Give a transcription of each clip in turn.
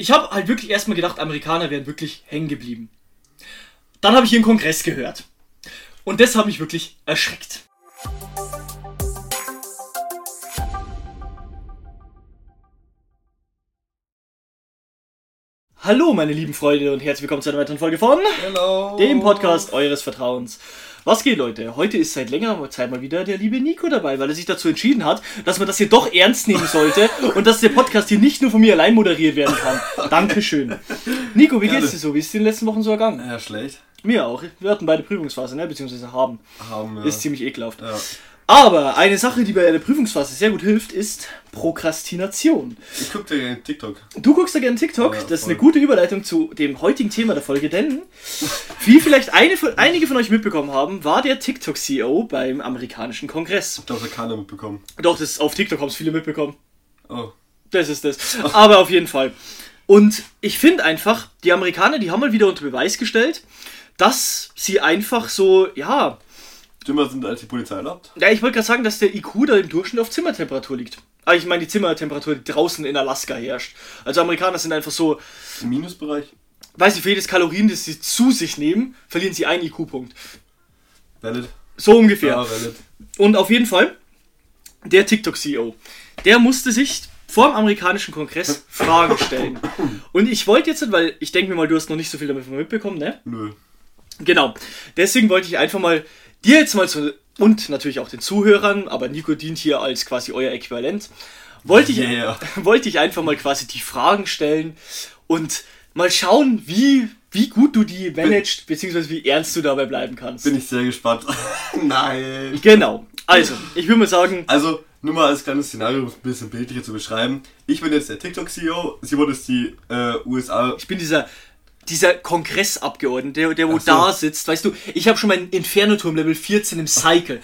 ich habe halt wirklich erstmal gedacht, Amerikaner wären wirklich hängen geblieben. Dann habe ich ihren Kongress gehört. Und das hat mich wirklich erschreckt. Hallo, meine lieben Freunde und herzlich willkommen zu einer weiteren Folge von Hello. dem Podcast eures Vertrauens. Was geht, Leute? Heute ist seit längerer Zeit mal wieder der liebe Nico dabei, weil er sich dazu entschieden hat, dass man das hier doch ernst nehmen sollte und dass der Podcast hier nicht nur von mir allein moderiert werden kann. Dankeschön. Nico, wie geht's dir so? Wie ist es in den letzten Wochen so ergangen? Ja, schlecht. Mir auch. Wir hatten beide Prüfungsphase, ne? Beziehungsweise haben. Haben wir. Ist ziemlich ekelhaft. ja. Aber eine Sache, die bei der Prüfungsphase sehr gut hilft, ist Prokrastination. Ich guck dir gerne TikTok. Du guckst da gerne TikTok, Ja, das ist eine gute Überleitung zu dem heutigen Thema der Folge, denn wie vielleicht von, einige von euch mitbekommen haben, war der TikTok-CEO beim amerikanischen Kongress. Das hat keiner mitbekommen. Doch, das auf TikTok haben es viele mitbekommen. Oh. Das ist das. Aber auf jeden Fall. Und ich finde einfach, die Amerikaner, die haben mal wieder unter Beweis gestellt, dass sie einfach so, ja, Dümmer sind als die Polizei erlaubt. ja, ich wollte gerade sagen, dass der IQ da im Durchschnitt auf Zimmertemperatur liegt. Aber ich meine die Zimmertemperatur, die draußen in Alaska herrscht. Also Amerikaner sind einfach so, Im Minusbereich. weiß ich, für jedes Kalorien, das sie zu sich nehmen, verlieren sie einen IQ-Punkt. Valid. So ungefähr. Ja, valid. Und auf jeden Fall, der TikTok-CEO, der musste sich vor dem amerikanischen Kongress Fragen stellen. Und ich wollte jetzt, weil ich denke mir mal, du hast noch nicht so viel damit mitbekommen, ne? Nö. Genau. Deswegen wollte ich einfach mal dir jetzt mal so, und natürlich auch den Zuhörern, aber Nico dient hier als quasi euer Äquivalent, wollte ich, Yeah. wollte ich einfach mal quasi die Fragen stellen und mal schauen, wie, wie gut du die managst, beziehungsweise wie ernst du dabei bleiben kannst. Bin ich sehr gespannt. Nein. Genau. Also, ich würde mal sagen, Also, nur mal als kleines Szenario, um es ein bisschen bildlicher zu beschreiben. Ich bin jetzt der TikTok-CEO, sie wurde jetzt die äh, USA. ich bin dieser dieser Kongressabgeordnete, der, wo so. da sitzt, weißt du, ich habe schon meinen Inferno-Turm Level 14 im Cycle.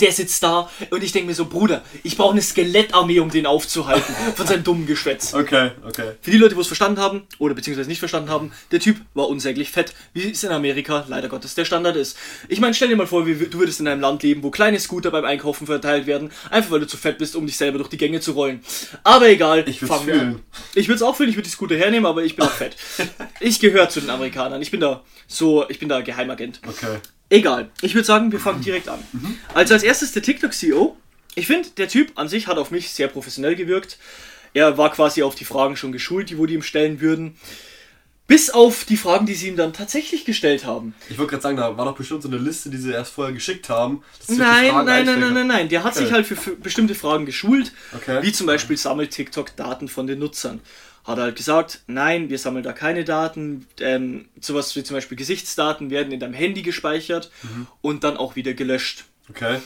Der sitzt da und ich denke mir so, Bruder, ich brauche eine Skelettarmee, um den aufzuhalten von seinem dummen Geschwätz. Okay, okay. Für die Leute, die es verstanden haben oder beziehungsweise nicht verstanden haben, der Typ war unsäglich fett, wie es in Amerika leider Gottes der Standard ist. Ich meine, stell dir mal vor, du würdest in einem Land leben, wo kleine Scooter beim Einkaufen verteilt werden, einfach weil du zu fett bist, um dich selber durch die Gänge zu rollen. Aber egal, Ich fangen wir an. Ich würde es auch fühlen, ich würde die Scooter hernehmen, aber ich bin auch fett. Ich gehöre zu den Amerikanern. Ich bin da so, ich bin da Geheimagent. Okay. Egal. Ich würde sagen, wir fangen direkt an. Also als erstes der TikTok-CEO. Ich finde, der Typ an sich hat auf mich sehr professionell gewirkt. Er war quasi auf die Fragen schon geschult, die wo die ihm stellen würden. Bis auf die Fragen, die sie ihm dann tatsächlich gestellt haben. Ich wollte gerade sagen, da war doch bestimmt so eine Liste, die sie erst vorher geschickt haben. Nein, nein, nein, einstellen nein, nein, nein. Der hat Okay. sich halt für, für bestimmte Fragen geschult. Okay. Wie zum Beispiel sammelt TikTok Daten von den Nutzern. Hat er halt gesagt, nein, wir sammeln da keine Daten. Ähm, sowas wie zum Beispiel Gesichtsdaten werden in deinem Handy gespeichert Mhm. und dann auch wieder gelöscht. Okay.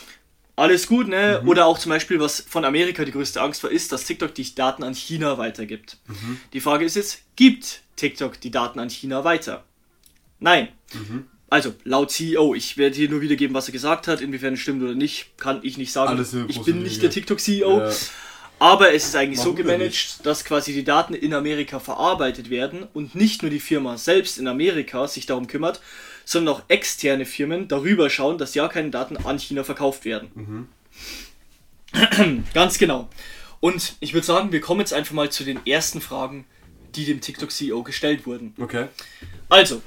Alles gut, ne? Oder auch zum Beispiel, was von Amerika die größte Angst war, ist, dass TikTok die Daten an China weitergibt. Die Frage ist jetzt, gibt TikTok die Daten an China weiter? Nein. Also, laut CEO, ich werde hier nur wiedergeben, was er gesagt hat, inwiefern es stimmt oder nicht, kann ich nicht sagen. Ich bin nicht der TikTok-CEO, Ja. aber es ist eigentlich so Warum denn gemanagt, dass quasi die Daten in Amerika verarbeitet werden und nicht nur die Firma selbst in Amerika sich darum kümmert, sondern auch externe Firmen darüber schauen, dass ja keine Daten an China verkauft werden. Ganz genau. Und ich würde sagen, wir kommen jetzt einfach mal zu den ersten Fragen, die dem TikTok-CEO gestellt wurden. Okay. Also,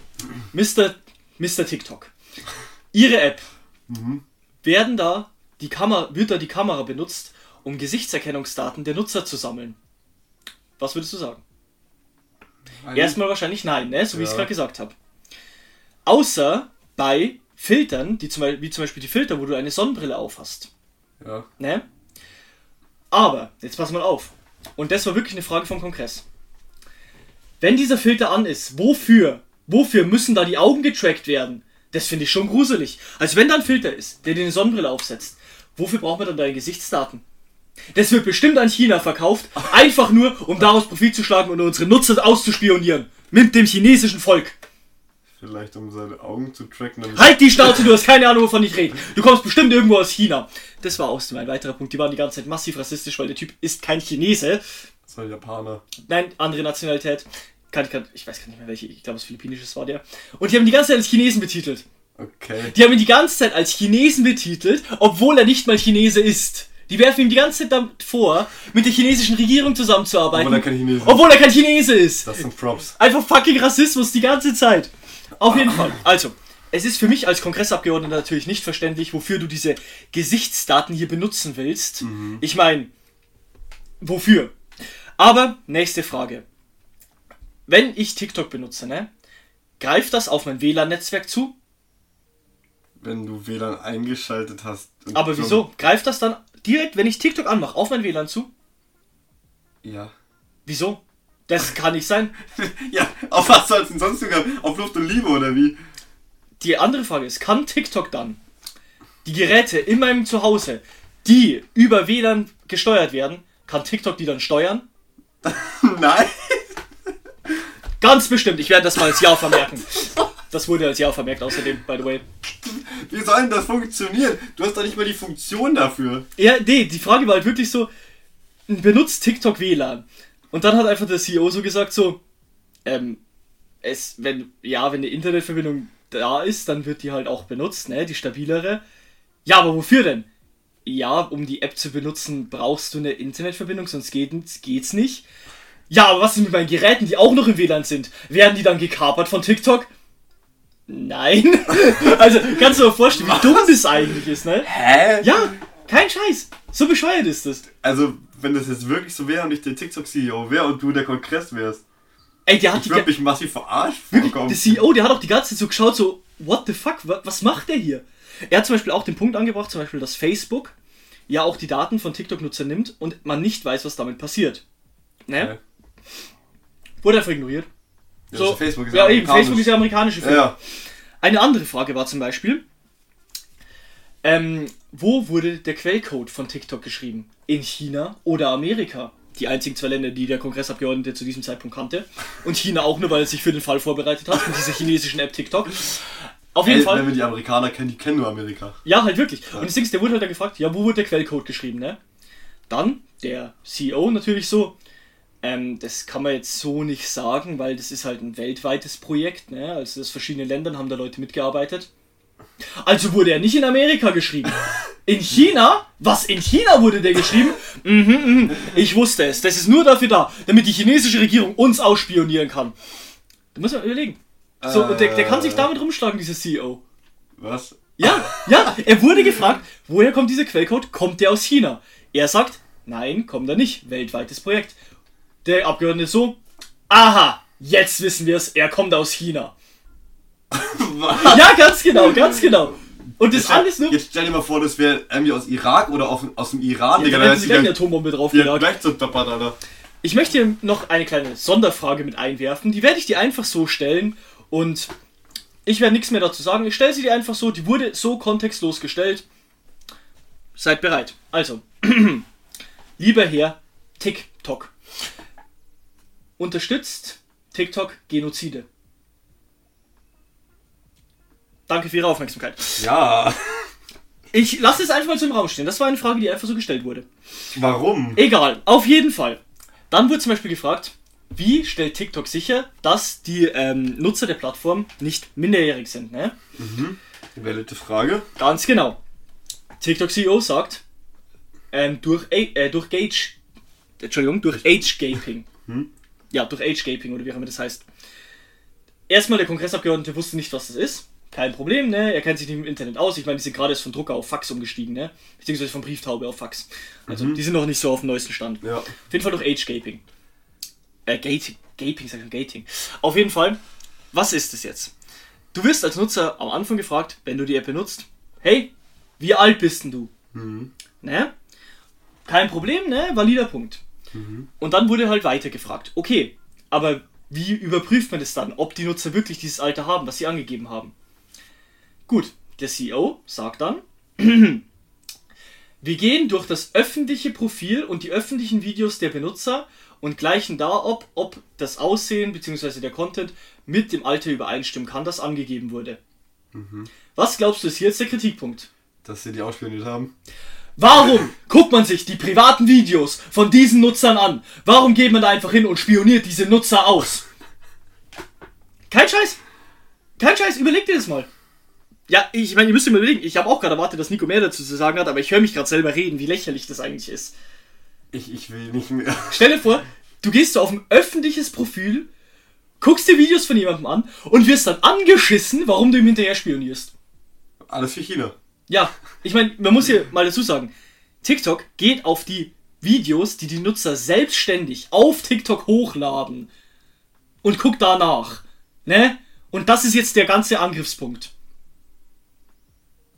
Mr. Mr. TikTok. Ihre App. Werden da die Kamera, wird da die Kamera benutzt, um Gesichtserkennungsdaten der Nutzer zu sammeln? Was würdest du sagen? Erstmal wahrscheinlich nein, ne? so wie ich es Ja. gerade gesagt habe. Außer bei Filtern, die zum Beispiel, wie zum Beispiel die Filter, wo du eine Sonnenbrille aufhast. Ja. Ne? Aber, jetzt pass mal auf. Und das war wirklich eine Frage vom Kongress. Wenn dieser Filter an ist, wofür? Wofür müssen da die Augen getrackt werden? Das finde ich schon gruselig. Also wenn da ein Filter ist, der dir eine Sonnenbrille aufsetzt, wofür braucht man dann deine Gesichtsdaten? Das wird bestimmt an China verkauft, einfach nur, um daraus Profit zu schlagen und unsere Nutzer auszuspionieren. Mit dem chinesischen Volk. Vielleicht um seine Augen zu tracken. Halt die Schnauze, du hast keine Ahnung, wovon ich rede. Du kommst bestimmt irgendwo aus China. Das war außerdem ein weiterer Punkt. Die waren die ganze Zeit massiv rassistisch, weil der Typ ist kein Chinese. Das war Japaner. Nein, andere Nationalität. Kann, kann, ich weiß gar nicht mehr welche. Ich glaube, es philippinisches war der. Und die haben die ganze Zeit als Chinesen betitelt. Okay. Die haben ihn die ganze Zeit als Chinesen betitelt, obwohl er nicht mal Chinese ist. Die werfen ihm die ganze Zeit damit vor, mit der chinesischen Regierung zusammenzuarbeiten. Obwohl er kein Chinese ist. Obwohl er kein Chinese ist. Das sind Props. Einfach fucking Rassismus die ganze Zeit. Auf jeden Fall. Also, es ist für mich als Kongressabgeordneter natürlich nicht verständlich, wofür du diese Gesichtsdaten hier benutzen willst. Ich meine, wofür? Aber, nächste Frage. Wenn ich TikTok benutze, ne? Greift das auf mein WLAN-Netzwerk zu? Wenn du WLAN eingeschaltet hast. Aber so- wieso? Greift das dann direkt, wenn ich TikTok anmache, auf mein WLAN zu? Ja. Wieso? Das kann nicht sein. Ja, auf was soll's denn sonst sogar? Auf Luft und Liebe oder wie? Die andere Frage ist, kann TikTok dann die Geräte in meinem Zuhause, die über WLAN gesteuert werden, kann TikTok die dann steuern? Nein. Ganz bestimmt, ich werde das mal als Ja vermerken. Das wurde als Ja vermerkt außerdem, by the way. Wie soll denn das funktionieren? Du hast doch nicht mal die Funktion dafür. Ja, nee, die Frage war halt wirklich so, benutzt TikTok WLAN? Und dann hat einfach der CEO so gesagt so, ähm, es, wenn, ja, wenn eine Internetverbindung da ist, dann wird die halt auch benutzt, ne, die stabilere. Ja, aber wofür denn? Ja, um die App zu benutzen, brauchst du eine Internetverbindung, sonst geht, geht's nicht. Ja, aber was ist mit meinen Geräten, die auch noch im WLAN sind? Werden die dann gekapert von TikTok? Nein. also, kannst du dir vorstellen, wie dumm das eigentlich ist, ne? Hä? Ja, kein Scheiß. So bescheuert ist das. Also, wenn das jetzt wirklich so wäre und ich der TikTok-CEO wäre und du der Kongress wärst, Ey, der hat ich würde mich massiv verarscht vorkommen. der CEO, der hat auch die ganze Zeit so geschaut, so, what the fuck, wa- was macht der hier? Er hat zum Beispiel auch den Punkt angebracht, zum Beispiel, dass Facebook ja auch die Daten von TikTok-Nutzern nimmt und man nicht weiß, was damit passiert. Ne? Ja. Wurde einfach ignoriert. Ja, So, also Facebook ist ja, ja eben. Facebook ist ja amerikanische Firma. Ja. Eine andere Frage war zum Beispiel, ähm, wo wurde der Quellcode von TikTok geschrieben? In China oder Amerika? Die einzigen zwei Länder, die der Kongressabgeordnete zu diesem Zeitpunkt kannte. Und China auch nur, weil er sich für den Fall vorbereitet hat mit dieser chinesischen App TikTok. Auf jeden Ey, Fall. Wenn wir die Amerikaner kennen, die kennen nur Amerika. Ja, halt wirklich. Und das Ding ist, der wurde halt dann gefragt, ja, wo wurde der Quellcode geschrieben, ne? Dann der CEO natürlich so, ähm, das kann man jetzt so nicht sagen, weil das ist halt ein weltweites Projekt, ne? Also aus verschiedenen Ländern haben da Leute mitgearbeitet. Also wurde er nicht in Amerika geschrieben. In China? Was, in China wurde der geschrieben? Mhm, mhm. Ich wusste es. Das ist nur dafür da, damit die chinesische Regierung uns ausspionieren kann. Da muss man überlegen. So, und der, der kann sich damit rumschlagen, dieser CEO. Was? Ja, ja, er wurde gefragt, woher kommt dieser Quellcode? Kommt der aus China? Er sagt, nein, kommt er nicht. Weltweites Projekt. Der Abgeordnete so, aha, jetzt wissen wir es, er kommt aus China. Was? Ja, ganz genau, ganz genau. Und das Jetzt, alles nur. jetzt stell dir mal vor, das wäre irgendwie aus Irak oder auf, aus dem Iran, Ja, Digga. da hätten sie gleich eine Atombombe drauf ja, gleich so tappert, Alter. Ich möchte hier noch eine kleine Sonderfrage mit einwerfen. Die werde ich dir einfach so stellen und ich werde nichts mehr dazu sagen. Ich stelle sie dir einfach so. Die wurde so kontextlos gestellt. Seid bereit. Also, lieber Herr TikTok. Unterstützt TikTok Genozide? Danke für Ihre Aufmerksamkeit. Ja. Ich lasse es einfach mal so im Raum stehen. Das war eine Frage, die einfach so gestellt wurde. Warum? Egal, auf jeden Fall. Dann wurde zum Beispiel gefragt, wie stellt TikTok sicher, dass die ähm, Nutzer der Plattform nicht minderjährig sind? Ne? Valide Frage. Ganz genau. TikTok CEO sagt, ähm, durch, äh, durch Gage, Entschuldigung, durch Age Gaping. Ja, durch Age Gaping oder wie auch immer das heißt. Erstmal der Kongressabgeordnete wusste nicht, was das ist. Kein Problem, ne? Er kennt sich nicht im Internet aus. Ich meine, die sind gerade erst von Drucker auf Fax umgestiegen, ne? Beziehungsweise von Brieftaube auf Fax. Also, die sind noch nicht so auf dem neuesten Stand. Ja. Auf jeden Fall durch Age Gaping. Äh, Gating. Gaping, sag ich schon, Gating. Auf jeden Fall, was ist es jetzt? Du wirst als Nutzer am Anfang gefragt, wenn du die App benutzt, hey, wie alt bist denn du? Ne? Kein Problem, ne? Valider Punkt. Und dann wurde halt weiter gefragt, okay, aber wie überprüft man das dann, ob die Nutzer wirklich dieses Alter haben, was sie angegeben haben? Gut, der CEO sagt dann, wir gehen durch das öffentliche Profil und die öffentlichen Videos der Benutzer und gleichen da ob, ob das Aussehen bzw. der Content mit dem Alter übereinstimmen kann, das angegeben wurde. Was glaubst du ist hier jetzt der Kritikpunkt? Dass sie die ausspioniert haben. Warum guckt man sich die privaten Videos von diesen Nutzern an? Warum geht man da einfach hin und spioniert diese Nutzer aus? Kein Scheiß. Kein Scheiß, überleg dir das mal. Ja, ich meine, ihr müsst mir überlegen, ich habe auch gerade erwartet, dass Nico mehr dazu zu sagen hat, aber ich höre mich gerade selber reden, wie lächerlich das eigentlich ist. Ich, ich will nicht mehr. Stell dir vor, du gehst so auf ein öffentliches Profil, guckst dir Videos von jemandem an und wirst dann angeschissen, warum du ihm hinterher spionierst. Alles für China. Ja, ich meine, man muss hier mal dazu sagen, TikTok geht auf die Videos, die die Nutzer selbstständig auf TikTok hochladen und guckt danach. Ne? Und das ist jetzt der ganze Angriffspunkt.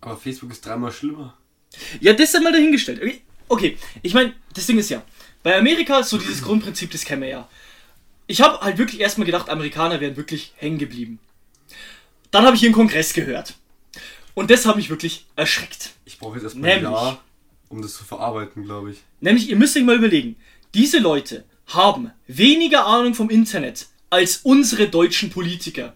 Aber Facebook ist dreimal schlimmer. Ja, das ist mal dahingestellt. Okay, ich meine, das Ding ist ja, bei Amerika ist so dieses Grundprinzip, das kennen wir ja. Ich habe halt wirklich erstmal gedacht, Amerikaner wären wirklich hängen geblieben. Dann habe ich ihren Kongress gehört. Und das hat mich wirklich erschreckt. Ich brauche jetzt erstmal ein. Jahr, um das zu verarbeiten, glaube ich. Nämlich, ihr müsst euch mal überlegen, diese Leute haben weniger Ahnung vom Internet als unsere deutschen Politiker.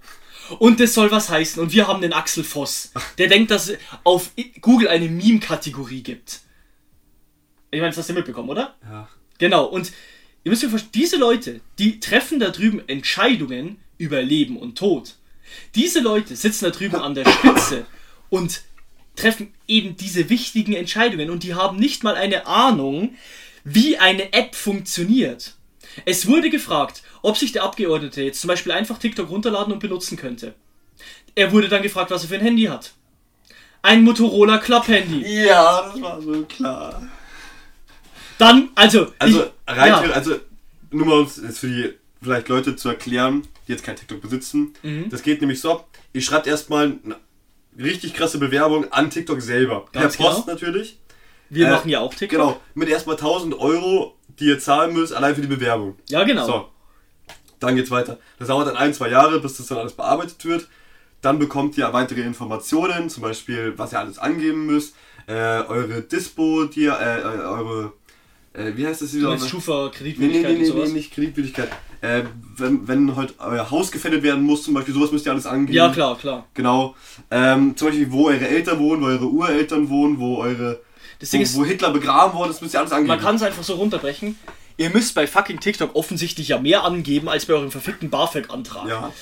Und das soll was heißen. Und wir haben den Axel Voss, der denkt, dass es auf Google eine Meme-Kategorie gibt. Ich meine, das hast du mitbekommen, oder? Ja. Genau, und ihr müsst euch vorstellen, diese Leute, die treffen da drüben Entscheidungen über Leben und Tod. Diese Leute sitzen da drüben an der Spitze und treffen eben diese wichtigen Entscheidungen und die haben nicht mal eine Ahnung, wie eine App funktioniert. Es wurde gefragt, ob sich der Abgeordnete jetzt zum Beispiel einfach TikTok runterladen und benutzen könnte. Er wurde dann gefragt, was er für ein Handy hat. Ein Motorola Club-Handy. Ja, das war so klar. Dann, also. Also, ich, rein, ja. also, nur mal uns jetzt für die vielleicht Leute zu erklären, die jetzt kein TikTok besitzen. Mhm. Das geht nämlich so, ihr schreibt erstmal eine richtig krasse Bewerbung an TikTok selber. Ganz per Post genau. natürlich. Wir Äh, machen ja auch TikTok. Genau, mit erstmal 1000 Euro, die ihr zahlen müsst, allein für die Bewerbung. Ja, genau. So, dann geht's weiter. Das dauert dann ein, zwei Jahre, bis das dann alles bearbeitet wird. Dann bekommt ihr weitere Informationen, zum Beispiel, was ihr alles angeben müsst, äh, eure Dispo, die, ihr- äh, äh, eure, äh, wie heißt das wieder? Nee, Schufa, nee, Kreditwürdigkeit nee, nee, und sowas? nee, nicht Kreditwürdigkeit. Äh, wenn, wenn halt euer Haus gefändet werden muss, zum Beispiel, sowas müsst ihr alles angeben. Ja, klar, klar. Genau. Ähm, zum Beispiel, wo eure Eltern wohnen, wo eure Ureltern wohnen, wo eure, wo, ist, wo Hitler begraben worden ist, müsst ihr alles angeben. man kann es einfach so runterbrechen. Ihr müsst bei fucking TikTok offensichtlich ja mehr angeben als bei eurem verfickten BAföG-Antrag. ja.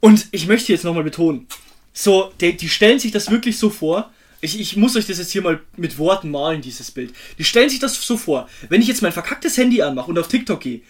Und ich möchte jetzt nochmal betonen, so, die, die stellen sich das wirklich so vor. Ich, ich muss euch das jetzt hier mal mit Worten malen, dieses Bild. Die stellen sich das so vor. Wenn ich jetzt mein verkacktes Handy anmache und auf TikTok gehe,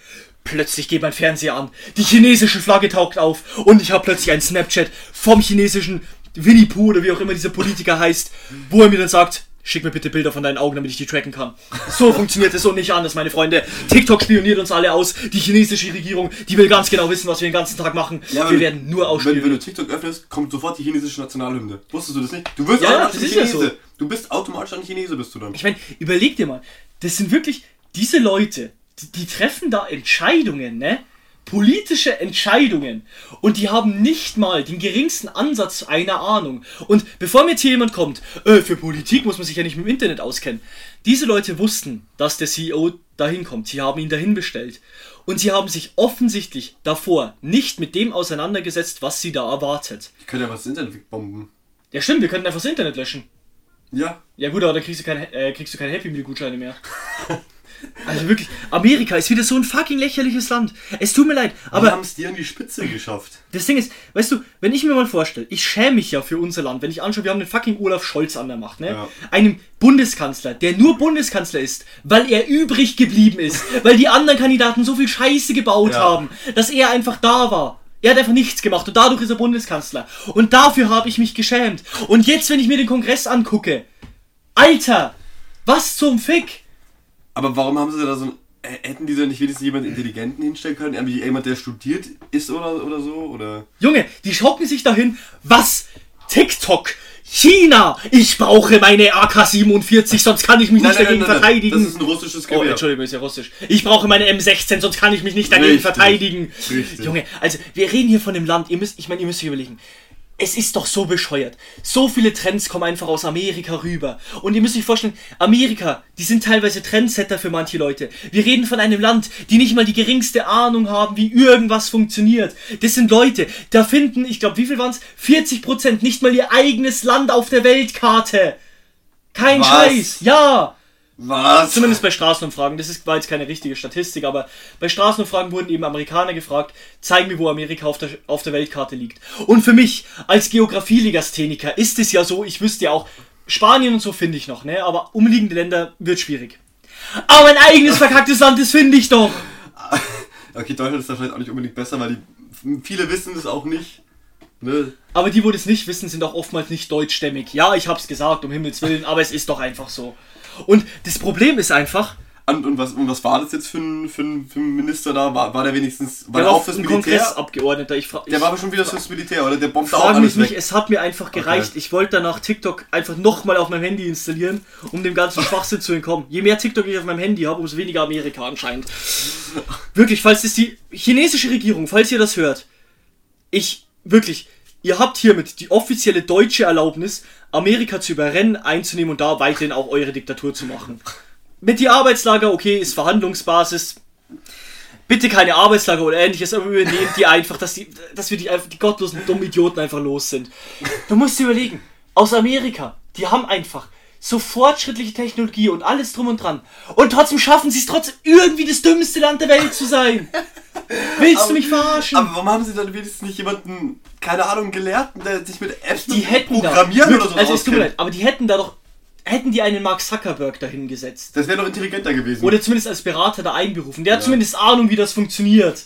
plötzlich geht mein Fernseher an. Die chinesische Flagge taucht auf und ich habe plötzlich einen Snapchat vom chinesischen Winnie Pooh oder wie auch immer dieser Politiker heißt, wo er mir dann sagt, schick mir bitte Bilder von deinen Augen, damit ich die tracken kann. So funktioniert es und nicht anders, meine Freunde. TikTok spioniert uns alle aus. Die chinesische Regierung, die will ganz genau wissen, was wir den ganzen Tag machen. Ja, wir wenn- werden nur Wenn, wenn ausspioniert. du TikTok öffnest, kommt sofort die chinesische Nationalhymne. Wusstest du das nicht? Du wirst Ja, automatisch ein Chinese. so. Du bist automatisch ein Chinese, bist du dann. Ich meine, überleg dir mal, das sind wirklich diese Leute, die, die treffen da Entscheidungen, ne? Politische Entscheidungen. Und die haben nicht mal den geringsten Ansatz einer Ahnung. Und bevor mir jetzt hier jemand kommt, äh, für Politik muss man sich ja nicht mit dem Internet auskennen. Diese Leute wussten, dass der CEO dahin kommt. Sie haben ihn dahin bestellt. Und sie haben sich offensichtlich davor nicht mit dem auseinandergesetzt, was sie da erwartet. Ich könnte ja was das Internet wegbomben. Ja stimmt, wir könnten einfach das Internet löschen. Ja. Ja gut, aber dann kriegst du keine, äh, kriegst du keine Happy Meal Gutscheine mehr. Also wirklich, Amerika ist wieder so ein fucking lächerliches Land. Es tut mir leid, Aber wir haben es dir an die Spitze geschafft. das Ding ist, weißt du, wenn ich mir mal vorstelle, ich schäme mich ja für unser Land, wenn ich anschaue, wir haben den fucking Olaf Scholz an der Macht, ne? Ja. Einem Bundeskanzler, der nur Bundeskanzler ist, weil er übrig geblieben ist, weil die anderen Kandidaten so viel Scheiße gebaut Ja. haben, dass er einfach da war. Er hat einfach nichts gemacht und dadurch ist er Bundeskanzler. Und dafür habe ich mich geschämt. Und jetzt, wenn ich mir den Kongress angucke, Alter, was zum Fick? Aber warum haben sie da so ein. Hätten die da nicht wenigstens jemanden Intelligenten hinstellen können? Irgendwie jemand, der studiert ist oder, oder so? Oder. Junge, die schocken sich dahin. Was? TikTok? China? Ich brauche meine AK-47, sonst kann ich mich nicht dagegen verteidigen. Das ist ein russisches Oh, Gewehr. Entschuldigung, ist ja russisch. Ich brauche meine M16, sonst kann ich mich nicht dagegen Richtig. verteidigen. Richtig. Junge, also wir reden hier von dem Land. Ihr müsst, ich meine, ihr müsst euch überlegen. Es ist doch so bescheuert. So viele Trends kommen einfach aus Amerika rüber. Und ihr müsst euch vorstellen, Amerika, die sind teilweise Trendsetter für manche Leute. Wir reden von einem Land, die nicht mal die geringste Ahnung haben, wie irgendwas funktioniert. Das sind Leute, da finden, ich glaube, wie viel waren es? 40% nicht mal ihr eigenes Land auf der Weltkarte. Kein Was? Scheiß. Ja. Was? Zumindest bei Straßenumfragen. Das ist, war jetzt keine richtige Statistik, aber bei Straßenumfragen wurden eben Amerikaner gefragt, zeig mir, wo Amerika auf der, auf der Weltkarte liegt. Und für mich als Geografielegastheniker ist es ja so, ich wüsste ja auch, Spanien und so finde ich noch, ne? Aber umliegende Länder wird schwierig. Aber ein eigenes verkacktes Land, das finde ich doch. Okay, Deutschland ist da vielleicht auch nicht unbedingt besser, weil die, viele wissen das auch nicht. Ne? Aber die, wo das nicht wissen, sind auch oftmals nicht deutschstämmig. Ja, ich hab's gesagt, um Himmels Willen, aber es ist doch einfach so. Und das Problem ist einfach, Und, und, was, und was war das jetzt für ein, für ein, für ein Minister da? War, war der wenigstens. War der auch fürs Militär? Kongressabgeordneter. Ich, fra- ich Der war aber schon wieder fürs Militär, oder? Der bombt auch frage alles mich nicht, weg. es hat mir einfach gereicht. Ich wollte danach TikTok einfach nochmal auf meinem Handy installieren, um dem ganzen Schwachsinn zu entkommen. Je mehr TikTok ich auf meinem Handy habe, umso weniger Amerika anscheinend. Wirklich, falls das die chinesische Regierung, falls ihr das hört, ich, wirklich, ihr habt hiermit die offizielle deutsche Erlaubnis, Amerika zu überrennen, einzunehmen und da weiterhin auch eure Diktatur zu machen. Mit die Arbeitslager, okay, ist Verhandlungsbasis. Bitte keine Arbeitslager oder ähnliches, aber übernehmt die einfach, dass, die, dass wir die, die gottlosen dummen Idioten einfach los sind. Du musst dir überlegen, aus Amerika, die haben einfach so fortschrittliche Technologie und alles drum und dran. Und trotzdem schaffen sie es trotzdem irgendwie das dümmste Land der Welt zu sein. Willst du mich verarschen? Aber warum haben sie dann wenigstens nicht jemanden, keine Ahnung, Gelehrten, der sich mit Apps die hätten da, Programmieren oder so also es tut mir leid, aber die hätten da doch, hätten die einen Mark Zuckerberg dahin gesetzt. Das wäre doch intelligenter gewesen. Oder zumindest als Berater da einberufen. Der hat zumindest Ahnung, wie das funktioniert.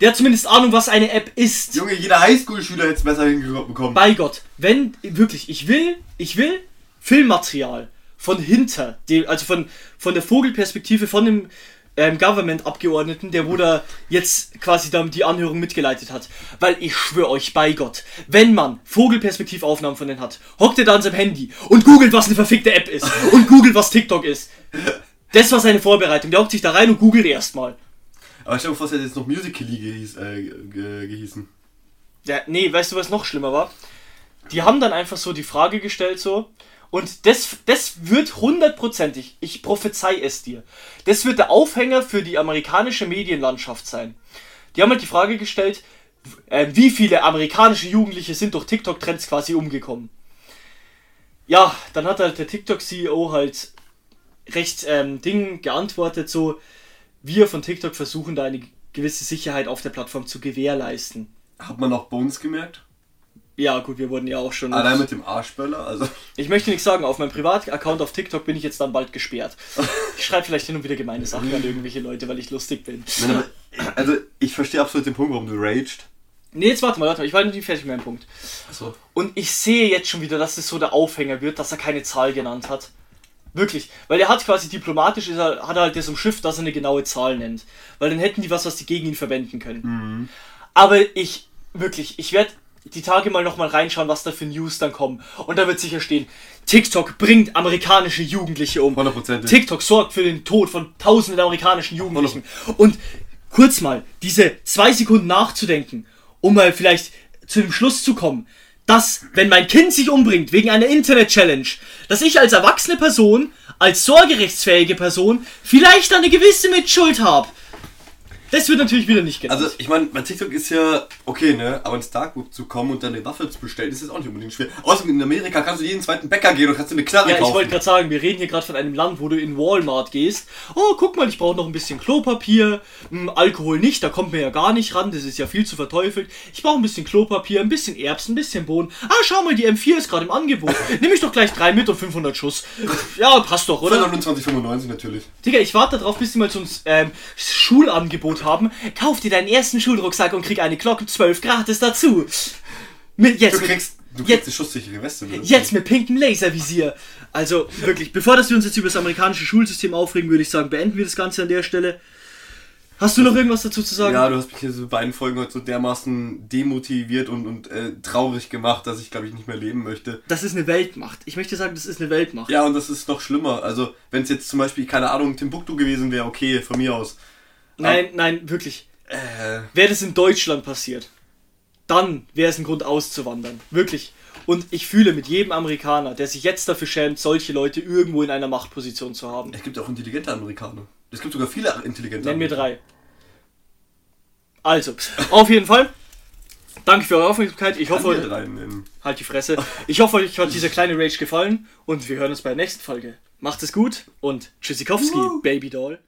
Der hat zumindest Ahnung, was eine App ist. Junge, jeder Highschool-Schüler hätte es besser hinbekommen. Bei Gott, wenn wirklich, ich will, ich will Filmmaterial von hinter, dem, also von, von der Vogelperspektive von dem ähm, Government-Abgeordneten, der wo da jetzt quasi da die Anhörung mitgeleitet hat. Weil ich schwöre euch bei Gott, wenn man Vogelperspektivaufnahmen von denen hat, hockt er da an seinem Handy und googelt, was eine verfickte App ist und googelt, was TikTok ist. Das war seine Vorbereitung. Der hockt sich da rein und googelt erstmal. Aber dir vor, es hätte jetzt noch Musical.ly gehieß, äh, ge gehießen. Ja, nee, weißt du, was noch schlimmer war? Die haben dann einfach so die Frage gestellt, so. Und das, das wird hundertprozentig, ich prophezei es dir, das wird der Aufhänger für die amerikanische Medienlandschaft sein. Die haben halt die Frage gestellt, äh, wie viele amerikanische Jugendliche sind durch TikTok-Trends quasi umgekommen. Ja, dann hat halt der TikTok-CEO halt recht ähm, Ding geantwortet, so, wir von TikTok versuchen da eine gewisse Sicherheit auf der Plattform zu gewährleisten. Hat man auch Bones gemerkt? Ja, gut, wir wurden ja auch schon. Allein mit dem Arschböller, also. Ich möchte nichts sagen, auf meinem Privataccount auf TikTok bin ich jetzt dann bald gesperrt. Ich schreibe vielleicht hin und wieder gemeine Sachen an irgendwelche Leute, weil ich lustig bin. Also, ich verstehe absolut den Punkt, warum du raged. Nee, jetzt warte mal, warte mal, ich war noch nicht fertig mit meinem Punkt. Achso. Und ich sehe jetzt schon wieder, dass es so der Aufhänger wird, dass er keine Zahl genannt hat. Wirklich. Weil er hat quasi diplomatisch, ist er, hat er halt das umschifft, dass er eine genaue Zahl nennt. Weil dann hätten die was, was die gegen ihn verwenden können. Aber ich, wirklich, ich werde die Tage mal nochmal reinschauen, was da für News dann kommen. Und da wird sicher stehen, TikTok bringt amerikanische Jugendliche um. Hundertprozentig. TikTok sorgt für den Tod von tausenden amerikanischen Jugendlichen. Und kurz mal, diese zwei Sekunden nachzudenken, um mal vielleicht zu dem Schluss zu kommen, dass, wenn mein Kind sich umbringt wegen einer Internet-Challenge, dass ich als erwachsene Person, als sorgerechtsfähige Person, vielleicht eine gewisse Mitschuld habe. Das wird natürlich wieder nicht genannt. Also, ich meine, bei TikTok ist ja okay, ne? Aber ins Darkwood zu kommen und dann eine Waffe zu bestellen, ist jetzt auch nicht unbedingt schwer. Außerdem in Amerika kannst du jeden zweiten Bäcker gehen und kannst dir eine Knarre Ja, ich kaufen. wollte gerade sagen, wir reden hier gerade von einem Land, wo du in Walmart gehst. Oh, guck mal, ich brauche noch ein bisschen Klopapier. Hm, Alkohol nicht, da kommt mir ja gar nicht ran, das ist ja viel zu verteufelt. Ich brauche ein bisschen Klopapier, ein bisschen Erbsen, ein bisschen Bohnen. Ah, schau mal, die M4 ist gerade im Angebot. Nimm ich doch gleich drei mit und 500 Schuss. Ja, passt doch, oder? 29,95 natürlich. Digga, ich warte darauf, bis sie mal so ein ähm, Schulangebot haben. Kauf dir deinen ersten Schulrucksack und krieg eine Glocken 12 gratis dazu. Mit, jetzt, Du mit- kriegst, du jetzt- kriegst eine schusssichere Weste. Ne? Jetzt mit pinkem Laservisier. Also wirklich, bevor dass wir uns jetzt über das amerikanische Schulsystem aufregen, würde ich sagen, beenden wir das Ganze an der Stelle. Hast du noch irgendwas dazu zu sagen? Ja, du hast mich hier so beiden Folgen heute so dermaßen demotiviert und, und äh, traurig gemacht, dass ich glaube ich nicht mehr leben möchte. Das ist eine Weltmacht. Ich möchte sagen, das ist eine Weltmacht. Ja, und das ist noch schlimmer. Also, wenn es jetzt zum Beispiel, keine Ahnung, Timbuktu gewesen wäre, okay, von mir aus. Nein, nein, wirklich. Äh, Wäre das in Deutschland passiert, dann wäre es ein Grund auszuwandern. Wirklich. Und ich fühle mit jedem Amerikaner, der sich jetzt dafür schämt, solche Leute irgendwo in einer Machtposition zu haben. es gibt auch intelligente Amerikaner. Es gibt sogar viele intelligente Nenn mir Amerikaner. drei. Also, auf jeden Fall. Danke für eure Aufmerksamkeit. Ich hoffe, Kann drei nennen. halt die Fresse. Ich hoffe, euch hat dieser kleine Rage gefallen und wir hören uns bei der nächsten Folge. Macht es gut und Tschüssikowski. Baby Doll.